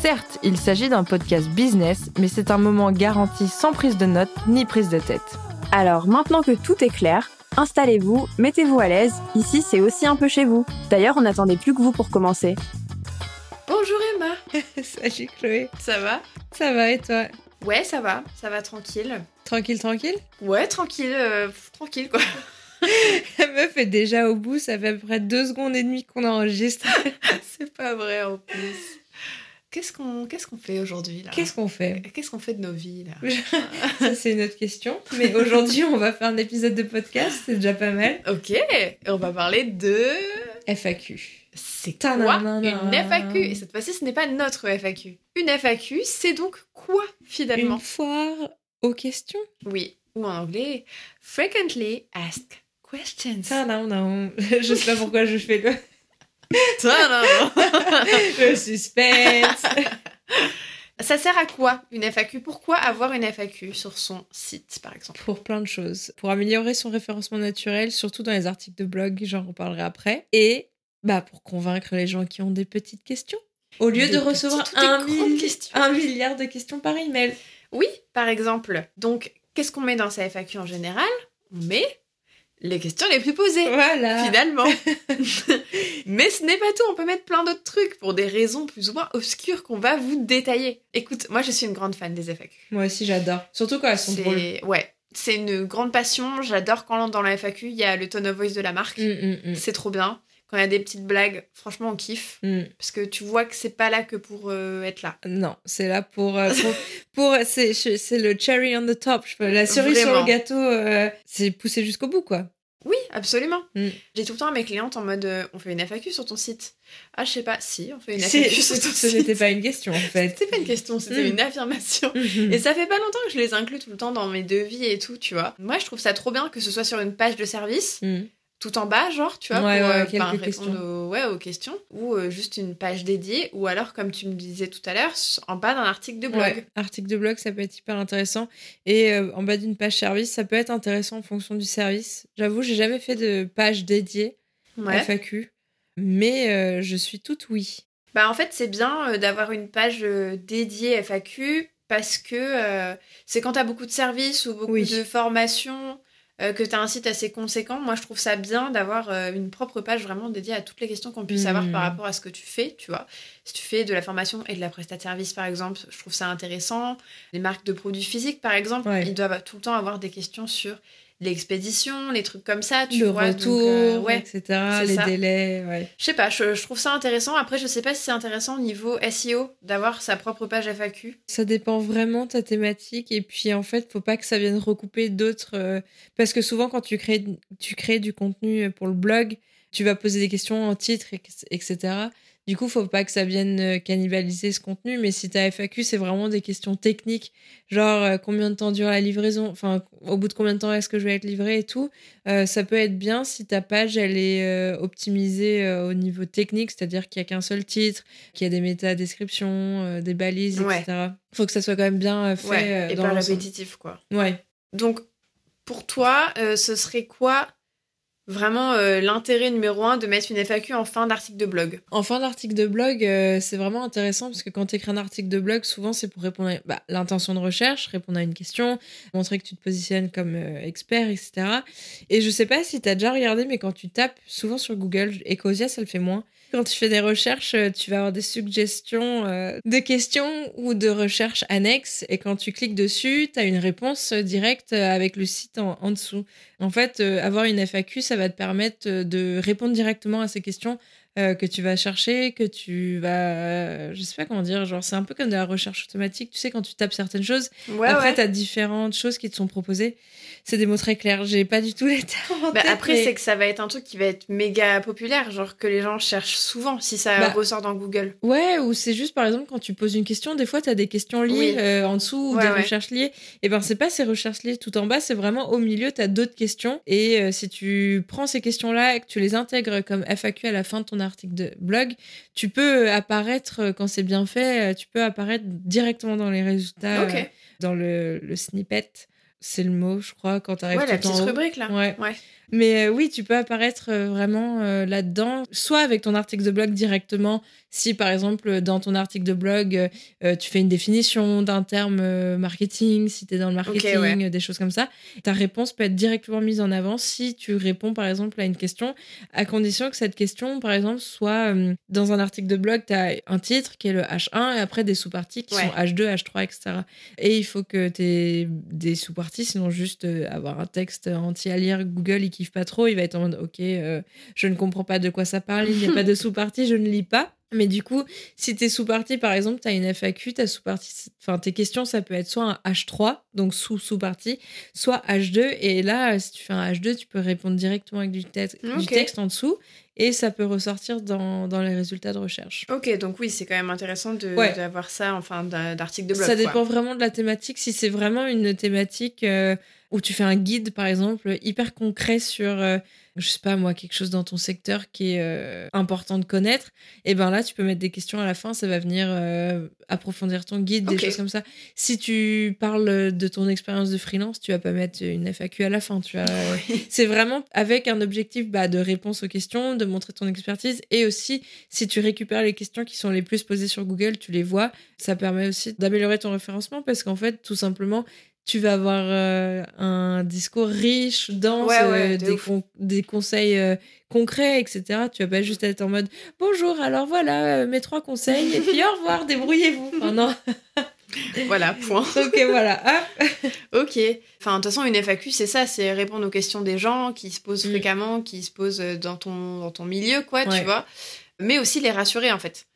Certes, il s'agit d'un podcast business, mais c'est un moment garanti sans prise de notes ni prise de tête. Alors maintenant que tout est clair, installez-vous, mettez-vous à l'aise, ici c'est aussi un peu chez vous. D'ailleurs, on n'attendait plus que vous pour commencer. Bonjour Emma Salut Chloé, Ça va? Ça va et toi? Ouais, ça va, ça va tranquille. Tranquille, tranquille? Ouais, tranquille, euh, tranquille quoi. La meuf est déjà au bout, ça fait à peu près deux secondes et demie qu'on enregistre. C'est pas vrai en plus. Qu'est-ce qu'on qu'est-ce qu'on fait aujourd'hui là? Qu'est-ce qu'on fait? Qu'est-ce qu'on fait de nos vies là? Ça, c'est une autre question. Mais aujourd'hui, on va faire un épisode de podcast, c'est déjà pas mal. Ok, et on va parler de... FAQ. C'est quoi une FAQ Et cette fois-ci, ce n'est pas notre FAQ. Une FAQ, c'est donc quoi finalement? Une foire aux questions Oui, ou en anglais, Frequently Asked Questions. Tadadam. Je sais pas pourquoi je fais le. le suspense. Ça sert à quoi une FAQ Pourquoi avoir une FAQ sur son site, par exemple? Pour plein de choses. Pour améliorer son référencement naturel, surtout dans les articles de blog, j'en reparlerai après. Et bah, pour convaincre les gens qui ont des petites questions. Au lieu Des de recevoir un, un milliard de questions par email. Oui, par exemple. Donc, qu'est-ce qu'on met dans sa FAQ en général? On met les questions les plus posées. Voilà. Finalement. Mais ce n'est pas tout, on peut mettre plein d'autres trucs pour des raisons plus ou moins obscures qu'on va vous détailler. Écoute, moi je suis une grande fan des FAQ. Moi aussi, j'adore. Surtout quand elles sont drôles. C'est ouais, c'est une grande passion. J'adore quand dans la FAQ il y a le tone of voice de la marque. Mm, mm, mm. C'est trop bien. Quand il y a des petites blagues, franchement on kiffe Mm. parce que tu vois que c'est pas là que pour euh, être là. Non, c'est là pour. euh, pour, pour- c'est, le cherry on the top. La cerise sur le gâteau, euh, c'est poussé jusqu'au bout, quoi. Oui, absolument. Mm. J'ai tout le temps mes clientes en mode on fait une FAQ sur ton site. Ah, je sais pas, si, on fait une FAQ sur ton ce site. n'était pas une question, en fait. C'était pas une question, c'était Mm. une affirmation. Et ça fait pas longtemps que je les inclus tout le temps dans mes devis et tout, tu vois. Moi, je trouve ça trop bien que ce soit sur une page de service. Tout en bas, genre, tu vois, Ouais, pour ouais, euh, quelques questions. répondre aux, ouais, aux questions, ou euh, juste une page dédiée, ou alors, comme tu me disais tout à l'heure, en bas d'un article de blog. Ouais, article de blog, ça peut être hyper intéressant. Et euh, en bas d'une page service, ça peut être intéressant en fonction du service. J'avoue, j'ai jamais fait de page dédiée. FAQ, mais euh, je suis toute oui. Bah en fait c'est bien d'avoir une page dédiée FAQ parce que c'est quand t'as beaucoup de services ou beaucoup Oui. de formations euh, que t'as un site assez conséquent. Moi je trouve ça bien d'avoir euh, une propre page vraiment dédiée à toutes les questions qu'on puisse avoir par rapport à ce que tu fais, tu vois. Si tu fais de la formation et de la prestat de service par exemple, je trouve ça intéressant. Les marques de produits physiques par exemple, Ouais. ils doivent tout le temps avoir des questions sur l'expédition, les trucs comme ça, tu le vois. donc, retour, euh, ouais. etc., les ça. délais, ouais. Je sais pas, je, je trouve ça intéressant. Après, je sais pas si c'est intéressant au niveau SEO d'avoir sa propre page FAQ. Ça dépend vraiment de ta thématique et puis en fait, faut pas que ça vienne recouper d'autres euh, parce que souvent quand tu crées tu crées du contenu pour le blog, tu vas poser des questions en titre etc. Du coup, faut pas que ça vienne euh, cannibaliser ce contenu, mais si ta FAQ, c'est vraiment des questions techniques, genre euh, combien de temps dure la livraison, enfin au bout de combien de temps est-ce que je vais être livré et tout, euh, ça peut être bien si ta page elle est euh, optimisée au niveau technique, c'est-à-dire qu'il y a qu'un seul titre, qu'il y a des méta-descriptions, des balises, Ouais. etc. Faut que ça soit quand même bien fait Ouais, et dans pas répétitif, quoi. Ouais. Donc, pour toi, ce serait quoi vraiment euh, l'intérêt numéro un de mettre une FAQ en fin d'article de blog En fin d'article de blog, euh, c'est vraiment intéressant parce que quand tu écris un article de blog, souvent c'est pour répondre à bah, l'intention de recherche, répondre à une question, montrer que tu te positionnes comme euh, expert, etc. Et je sais pas si tu as déjà regardé, mais quand tu tapes souvent sur Google, Ecosia ça le fait moins, Quand tu fais des recherches, tu vas avoir des suggestions de questions ou de recherches annexes. Et quand tu cliques dessus, tu as une réponse directe avec le site en, en dessous. En fait, avoir une FAQ, ça va te permettre de répondre directement à ces questions euh, que tu vas chercher, que tu vas. Je sais pas comment dire, genre, c'est un peu comme de la recherche automatique. Tu sais, quand tu tapes certaines choses, Ouais, après, ouais. tu as différentes choses qui te sont proposées. C'est des mots très clairs. J'ai pas du tout les termes en Bah, tête, après, mais- c'est que ça va être un truc qui va être méga populaire, genre que les gens cherchent souvent si ça Bah, ressort dans Google. Ouais, ou c'est juste par exemple quand tu poses une question, des fois tu as des questions liées Oui. euh, en dessous ou Ouais, des recherches liées. Et ben c'est pas ces recherches liées tout en bas, c'est vraiment au milieu, tu as d'autres questions. Et euh, si tu prends ces questions-là et que tu les intègres comme FAQ à la fin de ton article de blog, tu peux apparaître, euh, quand c'est bien fait, euh, tu peux apparaître directement dans les résultats, euh, dans le, le snippet. C'est le mot, je crois, quand tu arrives Ouais, la tout en petite haut. rubrique là. Ouais. Ouais. Mais euh, oui, tu peux apparaître euh, vraiment euh, là-dedans, soit avec ton article de blog directement, si par exemple dans ton article de blog, tu fais une définition d'un terme marketing, si tu es dans le marketing, ouais. des choses comme ça, ta réponse peut être directement mise en avant si tu réponds par exemple à une question, à condition que cette question, par exemple, soit dans un article de blog, tu as un titre qui est le H1 et après des sous-parties qui Ouais. sont H2, H3, etc. Et il faut que tu aies des sous-parties, sinon juste euh, avoir un texte entier à lire, Google, il kiffe pas trop, il va être en mode, ok, euh, je ne comprends pas de quoi ça parle, il n'y a pas de sous-partie, je ne lis pas. Mais du coup, si tes sous-parties, par exemple, tu as une FAQ, ta sous-partie, enfin tes questions, ça peut être soit un H3, donc sous-sous-partie, soit H2. Et là, si tu fais un H2, tu peux répondre directement avec du, te- du texte en dessous et ça peut ressortir dans, dans les résultats de recherche. Ok, donc oui, c'est quand même intéressant Ouais. d'avoir ça en fin d'a- d'article de blog. Ça quoi. dépend vraiment de la thématique. Si c'est vraiment une thématique euh, où tu fais un guide, par exemple, hyper concret sur, euh, je sais pas moi, quelque chose dans ton secteur qui est euh, important de connaître, et ben là, tu peux mettre des questions à la fin, ça va venir euh, approfondir ton guide, des choses comme ça. Si tu parles de ton expérience de freelance, tu vas pas mettre une FAQ à la fin. Tu vas... C'est vraiment avec un objectif bah, de réponse aux questions, de montrer ton expertise et aussi si tu récupères les questions qui sont les plus posées sur Google, tu les vois. Ça permet aussi d'améliorer ton référencement parce qu'en fait, tout simplement, tu vas avoir euh, un discours riche, dense, Ouais, ouais, euh, de des, ouf. con- des conseils euh, concrets, etc. Tu vas pas juste être en mode bonjour, alors voilà mes trois conseils et puis au revoir, débrouillez-vous. Enfin, non. Voilà, point. Ok, voilà. hop. Ok. Enfin, de toute façon, une FAQ, c'est ça, c'est répondre aux questions des gens qui se posent Mm. fréquemment, qui se posent dans ton, dans ton milieu, quoi, Ouais. tu vois. Mais aussi les rassurer, en fait.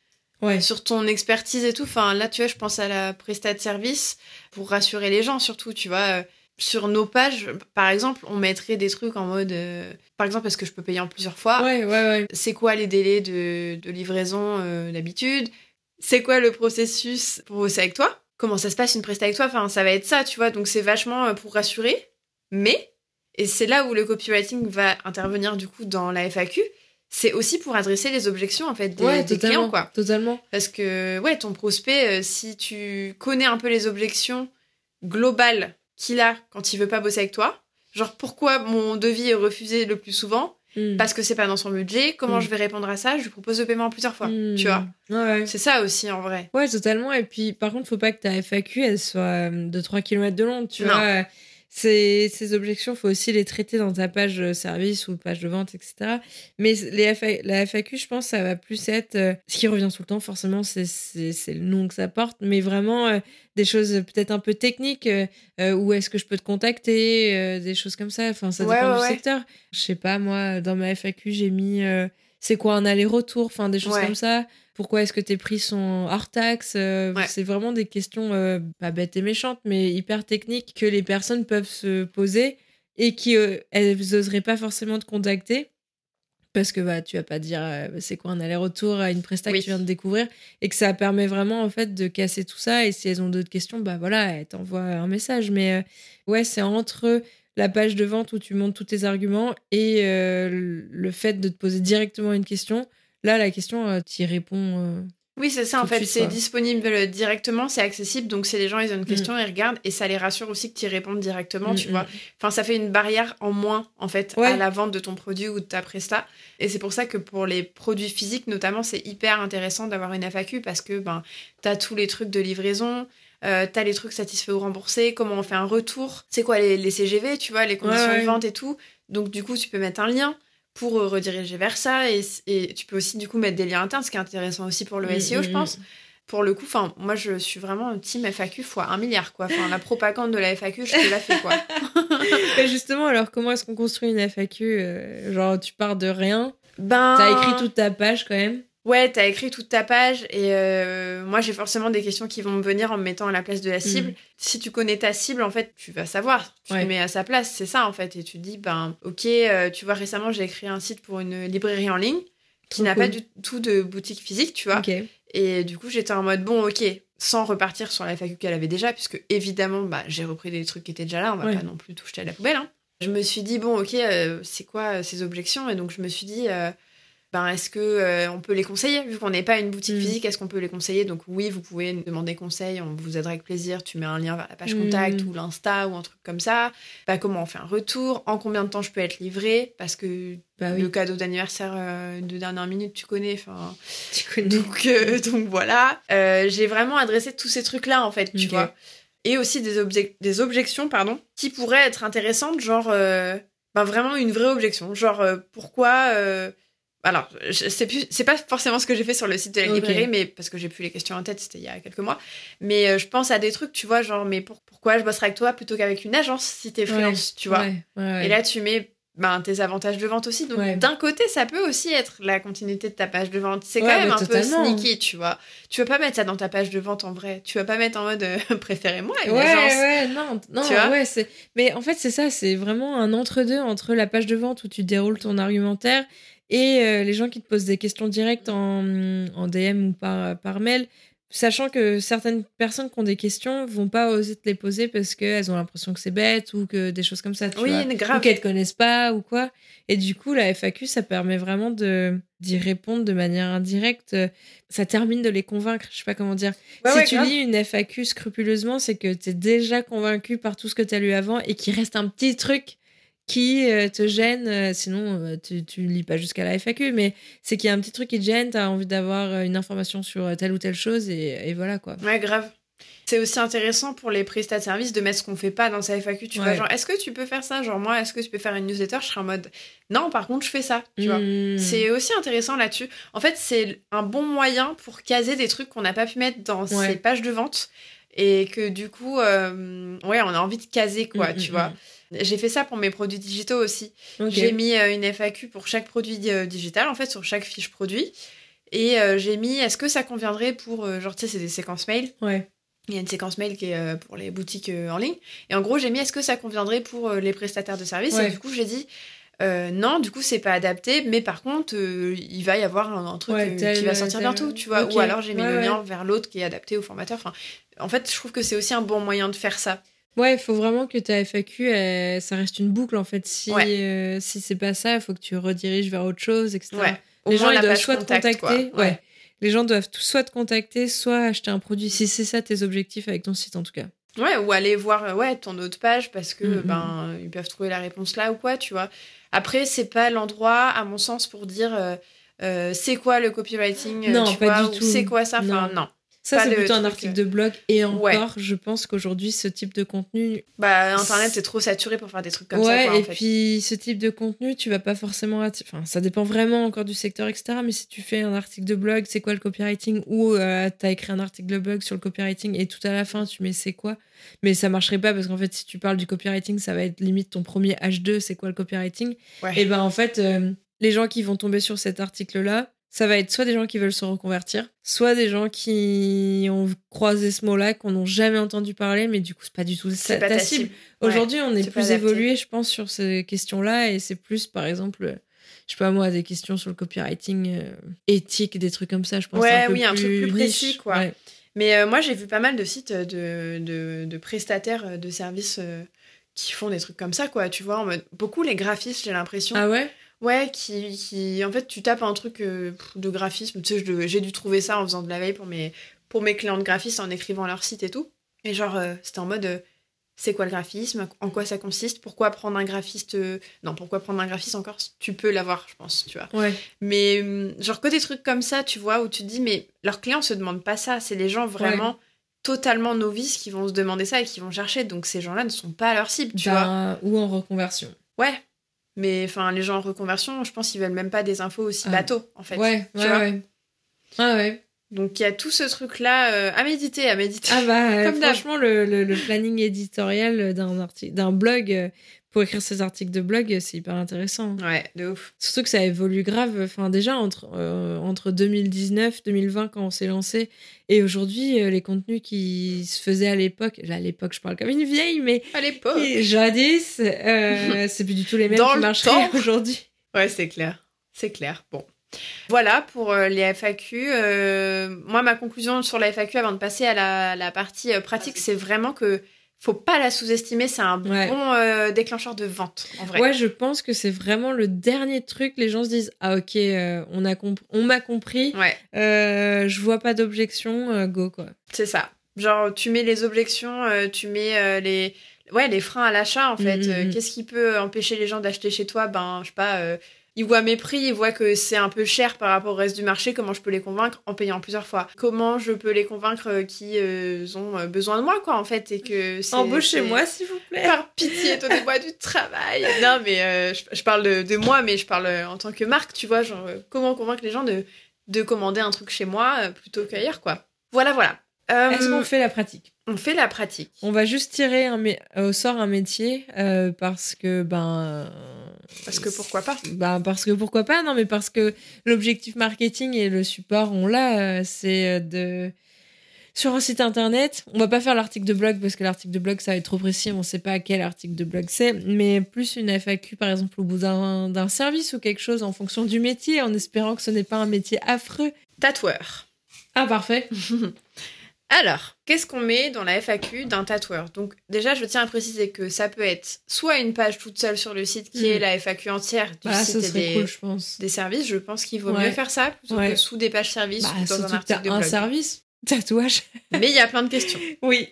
Ouais. Sur ton expertise et tout. Enfin, là, tu vois, je pense à la prestat de service pour rassurer les gens, surtout, tu vois. euh, Sur nos pages, par exemple, on mettrait des trucs en mode. euh, par exemple, est-ce que je peux payer en plusieurs fois Ouais, ouais, ouais. C'est quoi les délais de, de livraison euh, d'habitude C'est quoi le processus pour bosser avec toi Comment ça se passe une presta avec toi Enfin, ça va être ça, tu vois. Donc, c'est vachement pour rassurer. Mais, et c'est là où le copywriting va intervenir du coup dans la FAQ, c'est aussi pour adresser les objections en fait des, ouais, des clients, quoi. Totalement. Parce que, ouais, ton prospect, euh, si tu connais un peu les objections globales qu'il a quand il veut pas bosser avec toi, genre pourquoi mon devis est refusé le plus souvent? Mm. parce que c'est pas dans son budget. Comment Mm. je vais répondre à ça? Je lui propose le paiement plusieurs fois. Mm. Tu vois Ouais, ouais. C'est ça aussi en vrai. Ouais, totalement. Et puis, par contre, faut pas que ta FAQ, elle soit euh, de 3 km de long. Tu Non. vois, Euh, ces, ces objections, faut aussi les traiter dans ta page euh, service ou page de vente, etc. Mais les FA la FAQ, je pense, ça va plus être. euh, ce qui revient tout le temps, forcément, c'est le nom que ça porte. Mais vraiment, euh, des choses peut-être un peu techniques. euh, où est-ce que je peux te contacter Des choses comme ça. Enfin, ça Ouais, dépend ouais, du ouais. secteur. Je sais pas, moi, dans ma FAQ, j'ai mis. C'est quoi un aller-retour Enfin, des choses Ouais. comme ça? Pourquoi est-ce que tes prix sont hors taxe Euh, Ouais. C'est vraiment des questions euh, pas bêtes et méchantes, mais hyper techniques que les personnes peuvent se poser et qui euh, elles oseraient pas forcément te contacter parce que bah tu vas pas dire c'est quoi un aller-retour à une presta Oui. que tu viens de découvrir et que ça permet vraiment en fait de casser tout ça et si elles ont d'autres questions bah voilà elles t'envoient un message mais ouais c'est entre la page de vente où tu montes tous tes arguments et euh, le fait de te poser directement une question là la question tu y réponds euh, Oui, c'est ça Tout en fait. C'est disponible directement, c'est accessible. Donc, c'est les gens, ils ont une question, ils regardent et ça les rassure aussi que tu y répondes directement, Mm, tu mm. vois. Enfin, ça fait une barrière en moins en fait Ouais. à la vente de ton produit ou de ta presta. Et c'est pour ça que pour les produits physiques, notamment, c'est hyper intéressant d'avoir une FAQ parce que ben, tu as tous les trucs de livraison. Euh, t'as les trucs satisfaits ou remboursés, comment on fait un retour, c'est quoi les, les CGV, tu vois, les conditions Ouais, ouais. de vente et tout. Donc du coup, tu peux mettre un lien pour euh, rediriger vers ça. Et, et, tu peux aussi, du coup, mettre des liens internes, ce qui est intéressant aussi pour le Mm, SEO, je mm, pense. Pour le coup, enfin, moi, je suis vraiment un team FAQ fois un milliard, quoi. Enfin, la propagande de la FAQ, je te la fais, quoi. Et justement, alors comment est-ce qu'on construit une FAQ euh, Genre, tu pars de rien, Ben. t'as écrit toute ta page quand même. Ouais, t'as écrit toute ta page et euh, moi j'ai forcément des questions qui vont me venir en me mettant à la place de la cible. Mm. Si tu connais ta cible, en fait, tu vas savoir. Tu Ouais. te mets à sa place, c'est ça en fait. Et tu te dis, ben ok, euh, tu vois, récemment j'ai écrit un site pour une librairie en ligne qui n'a pas du tout de boutique physique, tu vois. Et du coup, j'étais en mode bon, ok, sans repartir sur la FAQ qu'elle avait déjà, puisque évidemment, bah, j'ai repris des trucs qui étaient déjà là, on va Ouais. pas non plus tout jeter à la poubelle. hein. Je me suis dit bon, ok, euh, c'est quoi ces objections? Et donc, je me suis dit, ben, est-ce que euh, on peut les conseiller Vu qu'on n'est pas une boutique Mm. physique, est-ce qu'on peut les conseiller? Donc, oui, vous pouvez nous demander conseil, on vous aidera avec plaisir. Tu mets un lien vers la page Mm. contact ou l'Insta ou un truc comme ça. Bah, comment on fait un retour? En combien de temps je peux être livré Parce que Bah oui, le cadeau d'anniversaire euh, de dernière minute, tu connais. Enfin, tu connais. donc, euh, donc voilà, j'ai vraiment adressé tous ces trucs-là en fait, tu vois. Et aussi des, des objections, pardon, qui pourraient être intéressantes, genre ben vraiment une vraie objection, genre pourquoi. Alors, c'est pas forcément ce que j'ai fait sur le site de la librairie, mais parce que j'ai plus les questions en tête, c'était il y a quelques mois. Mais euh, je pense à des trucs, tu vois, genre mais pour- pourquoi je bosserai avec toi plutôt qu'avec une agence si t'es freelance, tu vois? Ouais, ouais, ouais. Et là, tu mets ben, tes avantages de vente aussi. Donc, d'un côté, ça peut aussi être la continuité de ta page de vente. C'est quand même un totalement. peu sneaky, tu vois. Tu vas pas mettre ça dans ta page de vente en vrai. Tu vas pas mettre en mode euh, préférez-moi une Ouais, agence. ouais, non, non, Tu vois? ouais, c'est. Mais en fait, c'est ça, c'est vraiment un entre-deux entre la page de vente où tu déroules ton argumentaire et euh, les gens qui te posent des questions directes en, en DM ou par, par mail, sachant que certaines personnes qui ont des questions vont pas oser te les poser parce qu'elles ont l'impression que c'est bête ou que des choses comme ça, tu Oui, vois. Ou qu'elles te connaissent pas ou quoi. Et du coup, la FAQ, ça permet vraiment de d'y répondre de manière indirecte. Ça termine de les convaincre, je sais pas comment dire Ouais, si ouais, tu grave. lis une FAQ scrupuleusement, c'est que tu es déjà convaincu par tout ce que tu as lu avant et qu'il reste un petit truc qui euh, te gêne. euh, sinon, euh, tu, tu lis pas jusqu'à la FAQ, mais c'est qu'il y a un petit truc qui te gêne, tu as envie d'avoir une information sur telle ou telle chose et, et voilà quoi. Ouais, grave. C'est aussi intéressant pour les prestats de services de mettre ce qu'on fait pas dans sa FAQ. Tu vois, genre, est-ce que tu peux faire ça? Genre, moi, est-ce que tu peux faire une newsletter? Je serais en mode, non, par contre, je fais ça. Tu vois. Mmh. C'est aussi intéressant là-dessus. En fait, c'est un bon moyen pour caser des trucs qu'on n'a pas pu mettre dans Ouais. ces pages de vente et que du coup, euh, ouais, on a envie de caser, quoi, Mm, tu mm, vois. J'ai fait ça pour mes produits digitaux aussi. J'ai mis euh, une FAQ pour chaque produit euh, digital, en fait, sur chaque fiche produit. Et euh, j'ai mis, est-ce que ça conviendrait pour, euh, genre, tu sais, c'est des séquences mail. Ouais. Il y a une séquence mail qui est euh, pour les boutiques en ligne. Et en gros, j'ai mis, est-ce que ça conviendrait pour les prestataires de services? Ouais. Et du coup, j'ai dit, non, du coup, c'est pas adapté, mais par contre, il va y avoir un, un truc Ouais, qui va sortir bientôt, tu vois. Ou alors, j'ai mis Ouais, le lien vers l'autre qui est adapté au formateur. Enfin, en fait, je trouve que c'est aussi un bon moyen de faire ça. Ouais, il faut vraiment que ta FAQ, elle- ça reste une boucle en fait. Si, Ouais. euh, si c'est pas ça, il faut que tu rediriges vers autre chose, etc. Ouais. Les gens ils doivent soit te quoi. contacter, ouais. Les gens doivent tout- soit te contacter, soit acheter un produit. Si c'est ça tes objectifs avec ton site en tout cas. Ouais, ou aller voir euh, ouais, ton autre page parce que Mhm. ben ils peuvent trouver la réponse là ou quoi, tu vois. Après, c'est pas l'endroit, à mon sens, pour dire euh, euh, c'est quoi le copywriting, Non, tu pas vois, du ou c'est quoi ça, enfin Non. non. Ça, c'est plutôt un article euh, de blog. Et encore, Ouais. je pense qu'aujourd'hui, ce type de contenu. Bah internet c'est trop saturé pour faire des trucs comme ouais, ça. Quoi, et en fait. puis ce type de contenu, tu vas pas forcément. Enfin, ça dépend vraiment encore du secteur, etc. Mais si tu fais un article de blog, c'est quoi le copywriting? Ou euh, t'as écrit un article de blog sur le copywriting et tout à la fin, tu mets c'est quoi? Mais ça marcherait pas parce qu'en fait, si tu parles du copywriting, ça va être limite ton premier H2, c'est quoi le copywriting? Ouais. Et ben en fait, euh, les gens qui vont tomber sur cet article-là, ça va être soit des gens qui veulent se reconvertir, soit des gens qui ont croisé ce mot-là, qu'on n'a jamais entendu parler, mais du coup, c'est pas du tout ta, pas ta cible. Ouais. Aujourd'hui, on est plus évolué, je pense, sur ces questions-là, et c'est plus, par exemple, euh, je sais pas moi, des questions sur le copywriting euh, éthique, des trucs comme ça, je pense. Ouais, un peu oui, un truc plus précis, quoi. Ouais. Mais euh, moi j'ai vu pas mal de sites de, de, de prestataires euh, de services euh, qui font des trucs comme ça, quoi. Tu vois, en mode beaucoup les graphistes, j'ai l'impression. Ah ouais? Ouais, qui, qui. En fait, tu tapes un truc euh, de graphisme. Tu sais, j'ai dû trouver ça en faisant de la veille pour mes, pour mes clients de graphistes en écrivant leur site et tout. Et genre, euh, c'était en mode. euh, c'est quoi le graphisme? En quoi ça consiste? Pourquoi prendre un graphiste Non, pourquoi prendre un graphiste encore? Tu peux l'avoir, je pense, tu vois. Ouais. Mais hum, genre que des trucs comme ça, tu vois, où tu te dis, mais leurs clients se demandent pas ça. C'est les gens vraiment totalement novices qui vont se demander ça et qui vont chercher. Donc ces gens-là ne sont pas à leur cible, tu vois. Ou en reconversion. Ouais. Mais enfin, les gens en reconversion, je pense qu'ils veulent même pas des infos aussi Ah. bateau, en fait. Ouais, tu ouais, vois. ouais. Ah ouais. Donc il y a tout ce truc-là euh, à méditer, à méditer. Ah bah, Comme franchement, le, le- le planning éditorial d'un d'un blog, euh, pour écrire ses articles de blog, c'est hyper intéressant. Ouais, de ouf. Surtout que ça évolue grave. Enfin, déjà, entre, euh, entre 2019, 2020, quand on s'est lancé, et aujourd'hui, euh, les contenus qui se faisaient à l'époque, à l'époque, je parle comme une vieille, mais À l'époque. jadis, euh, c'est plus du tout les mêmes Dans qui le marcheraient temps. aujourd'hui. Ouais, c'est clair. C'est clair. Bon. Voilà pour euh, les FAQ. Euh, moi, ma conclusion sur la FAQ avant de passer à la, la partie pratique, c'est vraiment que faut pas la sous-estimer. C'est un Ouais. bon euh, déclencheur de vente, en vrai. Ouais, je pense que c'est vraiment le dernier truc. Les gens se disent Ah, ok, euh, on a compr- on m'a compris, Ouais, euh, je vois pas d'objection, go quoi. c'est ça. Genre, tu mets les objections, tu mets les, ouais, les freins à l'achat, en fait. Mhm, Euh, mhm. Qu'est-ce qui peut empêcher les gens d'acheter chez toi? Ben, je sais pas. Ils voient mes prix, ils voient que c'est un peu cher par rapport au reste du marché. Comment je peux les convaincre en payant plusieurs fois Comment je peux les convaincre euh, qui euh, ont euh, besoin de moi, quoi, en fait, et que c'est- Embauchez-moi, s'il vous plaît. Par pitié, donnez-moi du travail. Non, mais euh, je, je parle de, de moi, mais je parle en tant que marque, tu vois, genre comment convaincre les gens de, de commander un truc chez moi plutôt qu'ailleurs, quoi. Voilà, voilà. Euh, Est-ce qu'on fait la pratique? on fait la pratique. On va juste tirer un mé- au sort un métier euh, parce que ben Parce que pourquoi pas ben parce que pourquoi pas non mais parce que l'objectif marketing et le support on l'a euh, c'est euh, de sur un site internet on va pas faire l'article de blog parce que l'article de blog ça va être trop précis on sait pas quel article de blog c'est mais plus une FAQ par exemple au bout d'un d'un service ou quelque chose en fonction du métier en espérant que ce n'est pas un métier affreux Tatoueur. ah parfait Alors, qu'est-ce qu'on met dans la FAQ d'un tatoueur? Donc, déjà, je tiens à préciser que ça peut être soit une page toute seule sur le site qui est la FAQ entière du bah site et des, cool je pense. des services. Je pense qu'il vaut Ouais. mieux faire ça plutôt Ouais. que sous des pages services bah, ou dans un article de un service tatouage. Mais il y a plein de questions. oui.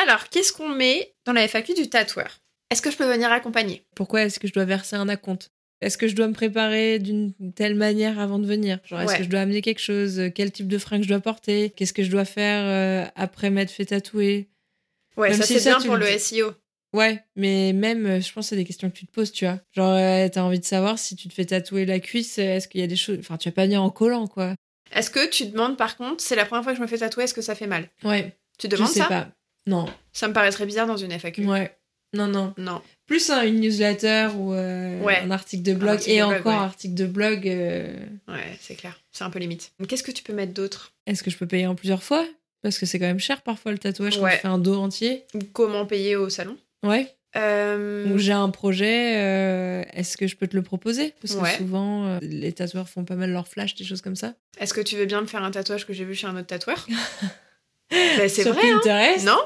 Alors, qu'est-ce qu'on met dans la FAQ du tatoueur? Est-ce que je peux venir accompagner? Pourquoi est-ce que je dois verser un acompte? Est-ce que je dois me préparer d'une telle manière avant de venir? Genre, est-ce Ouais. que je dois amener quelque chose? Quel type de fringues je dois porter? Qu'est-ce que je dois faire euh, après m'être fait tatouer? Ouais, Même ça si c'est bien pour le dis. SEO. Ouais, mais même, euh, je pense que c'est des questions que tu te poses, tu vois. Genre, euh, t'as envie de savoir si tu te fais tatouer la cuisse, euh, est-ce qu'il y a des choses... Enfin, tu vas pas venir en collant, quoi. Est-ce que tu demandes par contre, c'est la première fois que je me fais tatouer, est-ce que ça fait mal? Ouais, Tu je demandes sais ça? pas. Non, Ça me paraîtrait bizarre dans une FAQ. ouais. Non, non. Non. Plus hein, une newsletter ou euh, Ouais. un article de blog. article et de blog, encore, ouais. article de blog... euh, Ouais, c'est clair. C'est un peu limite. Qu'est-ce que tu peux mettre d'autre? Est-ce que je peux payer en plusieurs fois? Parce que c'est quand même cher parfois le tatouage quand Ouais. tu fais un dos entier. Comment payer au salon? Ouais. Euh, Ou j'ai un projet, euh, est-ce que je peux te le proposer? Parce que Ouais. souvent, euh, les tatoueurs font pas mal leur flash, des choses comme ça. Est-ce que tu veux bien me faire un tatouage que j'ai vu chez un autre tatoueur? Bah, C'est vrai, hein Pinterest? Non?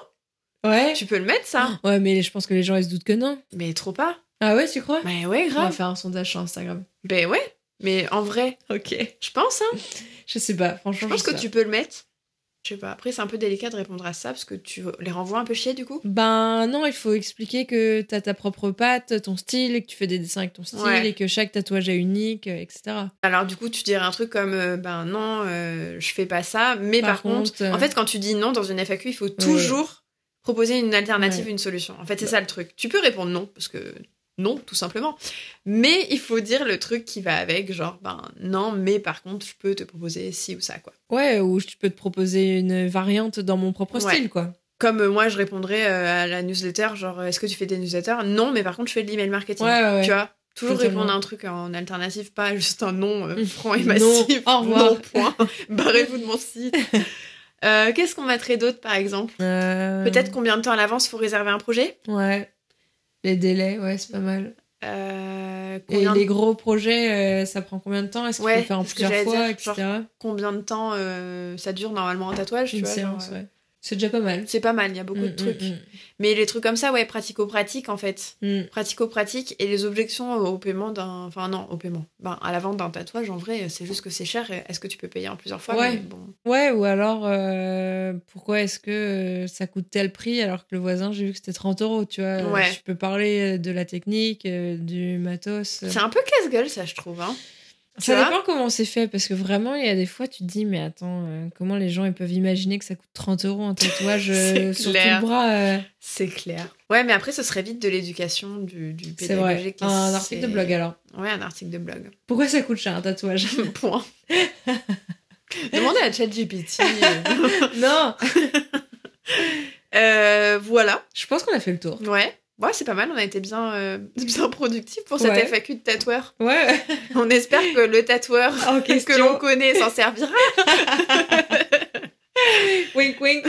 Ouais. Tu peux le mettre ça Ouais, mais je pense que les gens ils se doutent que non. Mais trop pas. Ah ouais, tu crois? Mais ouais, On va grave. faire un sondage sur Instagram. Ben ouais. Mais en vrai, Ok. je pense, hein. Je sais pas, Je franchement. pense sais que pas. tu peux le mettre. Je sais pas. Après, c'est un peu délicat de répondre à ça parce que tu les renvoies un peu chier du coup. Ben non, il faut expliquer que t'as ta propre patte, ton style, et que tu fais des dessins avec ton style, Ouais. et que chaque tatouage est unique, euh, etc. Alors du coup, tu dirais un truc comme euh, ben non, euh, je fais pas ça. Mais par, Par contre, contre, euh, en fait, quand tu dis non dans une FAQ, il faut toujours proposer une alternative, Ouais. une solution. En fait, c'est ça le truc. Tu peux répondre non parce que non, tout simplement. Mais il faut dire le truc qui va avec, genre ben non, mais par contre, je peux te proposer ci ou ça quoi. Ouais, ou tu peux te proposer une variante dans mon propre Ouais. style, quoi. Comme euh, moi, je répondrais euh, à la newsletter, genre euh, est-ce que tu fais des newsletters? Non, mais par contre, je fais de l'email marketing. Tu vois? Toujours Totalement. répondre à un truc en alternative, pas juste un non euh, Mm. franc et Non, massif. au revoir. Non, point. Barrez-vous de mon site. Euh, Qu'est-ce qu'on mettrait d'autre, par exemple? Euh, Peut-être combien de temps à l'avance faut réserver un projet? Ouais. Les délais, ouais, c'est pas mal. Euh, Et les gros projets, ça prend combien de temps? Est-ce qu'il Ouais, faut faire en plusieurs fois, dire, etc. combien de temps ça dure normalement un tatouage tu Une vois, séance, genre, ouais. C'est déjà pas mal. C'est pas mal, il y a beaucoup de Mm, trucs. mm, Mais les trucs comme ça, ouais, pratico-pratique en fait. mm. Mm. Pratico-pratique et les objections au paiement d'un. Enfin, non, au paiement. Ben, à la vente d'un tatouage, en vrai, c'est juste que c'est cher. Est-ce que tu peux payer en plusieurs fois? Ouais. Bon. Ouais, ou alors, euh, pourquoi est-ce que euh, ça coûte tel prix alors que le voisin, j'ai vu que c'était 30 euros, tu vois? Ouais. Tu peux parler euh, de la technique, du matos. C'est un peu casse-gueule, ça, je trouve. Hein. Ça dépend comment c'est fait, parce que vraiment, il y a des fois, tu te dis, mais attends, euh, comment les gens ils peuvent imaginer que ça coûte 30 euros un tatouage euh, sur tout le bras euh. C'est clair. Ouais, mais après, ce serait vite de l'éducation, du, du C'est vrai. pédagogique. et Un article de blog alors. Ouais, un article de blog. Pourquoi ça coûte cher un tatouage? Point. Demandez à ChatGPT. Non voilà. Je pense qu'on a fait le tour. Ouais. Ouais, c'est pas mal. On a été bien, euh, bien productifs pour cette Ouais. FAQ de tatoueur. Ouais. On espère que le tatoueur que l'on connaît s'en servira. Wink wink.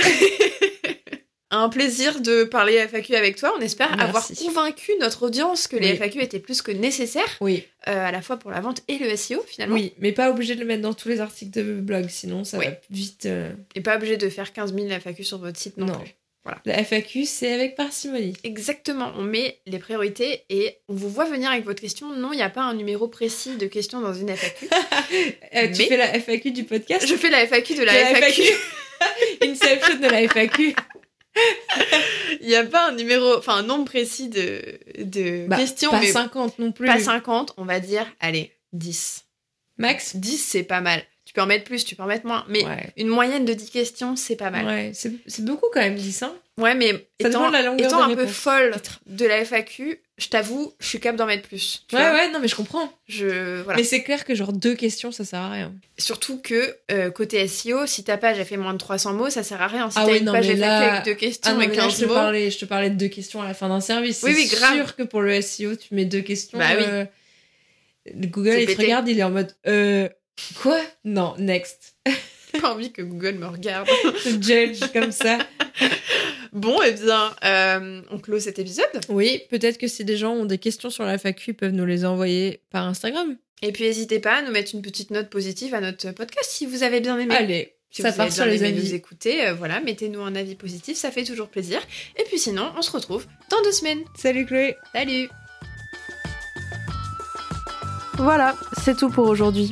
Un plaisir de parler FAQ avec toi. On espère Merci. avoir convaincu notre audience que les. FAQ étaient plus que nécessaires, Oui, euh, à la fois pour la vente et le SEO finalement. oui, mais pas obligé de le mettre dans tous les articles de blog, sinon ça Oui. va vite. euh, Et pas obligé de faire 15 000 FAQ sur votre site non, Non. plus. La FAQ, c'est avec parcimonie. Exactement, on met les priorités et on vous voit venir avec votre question. Non, il n'y a pas un numéro précis de question dans une FAQ. Euh, tu fais la FAQ du podcast? Je fais la FAQ de la, De la FAQ. Inception de la FAQ. Il n'y a pas un numéro, enfin un nombre précis de, de Bah, questions, pas mais 50 non plus. pas 50. On va dire, allez, 10. Max? 10, c'est pas mal. Tu peux en mettre plus, tu peux en mettre moins. Mais Ouais. une moyenne de 10 questions, c'est pas mal. Ouais, c'est c'est beaucoup quand même, 10 hein. Ouais, mais Ça étant, la étant un peu folle de la FAQ, je t'avoue, je suis capable d'en mettre plus. Ouais, ouais, non, mais je comprends. Je, voilà. Mais c'est clair que genre deux questions, ça sert à rien. Surtout que euh, côté SEO, si ta page a fait moins de 300 mots, ça sert à rien. Si Ah t'as oui, une non, page mais là- avec deux questions Ah non, et mais là, 15 je te, mots, parlais, je te parlais de deux questions à la fin d'un service. Oui, C'est oui, grave. sûr que pour le SEO, tu mets deux questions. Bah oui. euh, le Google, C'est il te regarde, il est en mode euh, Quoi? Non, next. j'ai pas envie que Google me regarde. Te judge comme ça. bon, eh bien, euh, on close cet épisode. Oui, peut-être que si des gens ont des questions sur la FAQ, ils peuvent nous les envoyer par Instagram. Et puis, n'hésitez pas à nous mettre une petite note positive à notre podcast si vous avez bien aimé. Allez, Si ça vous part avez sur bien les aimé nous avis. écouter, euh, voilà, mettez-nous un avis positif, ça fait toujours plaisir. Et puis sinon, on se retrouve dans deux semaines. Salut Chloé Salut Voilà, c'est tout pour aujourd'hui.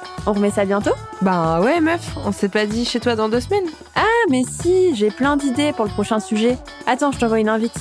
on remet ça bientôt Bah ouais meuf, on s'est pas dit chez toi dans deux semaines. Ah mais si, j'ai plein d'idées pour le prochain sujet. Attends, je t'envoie une invite.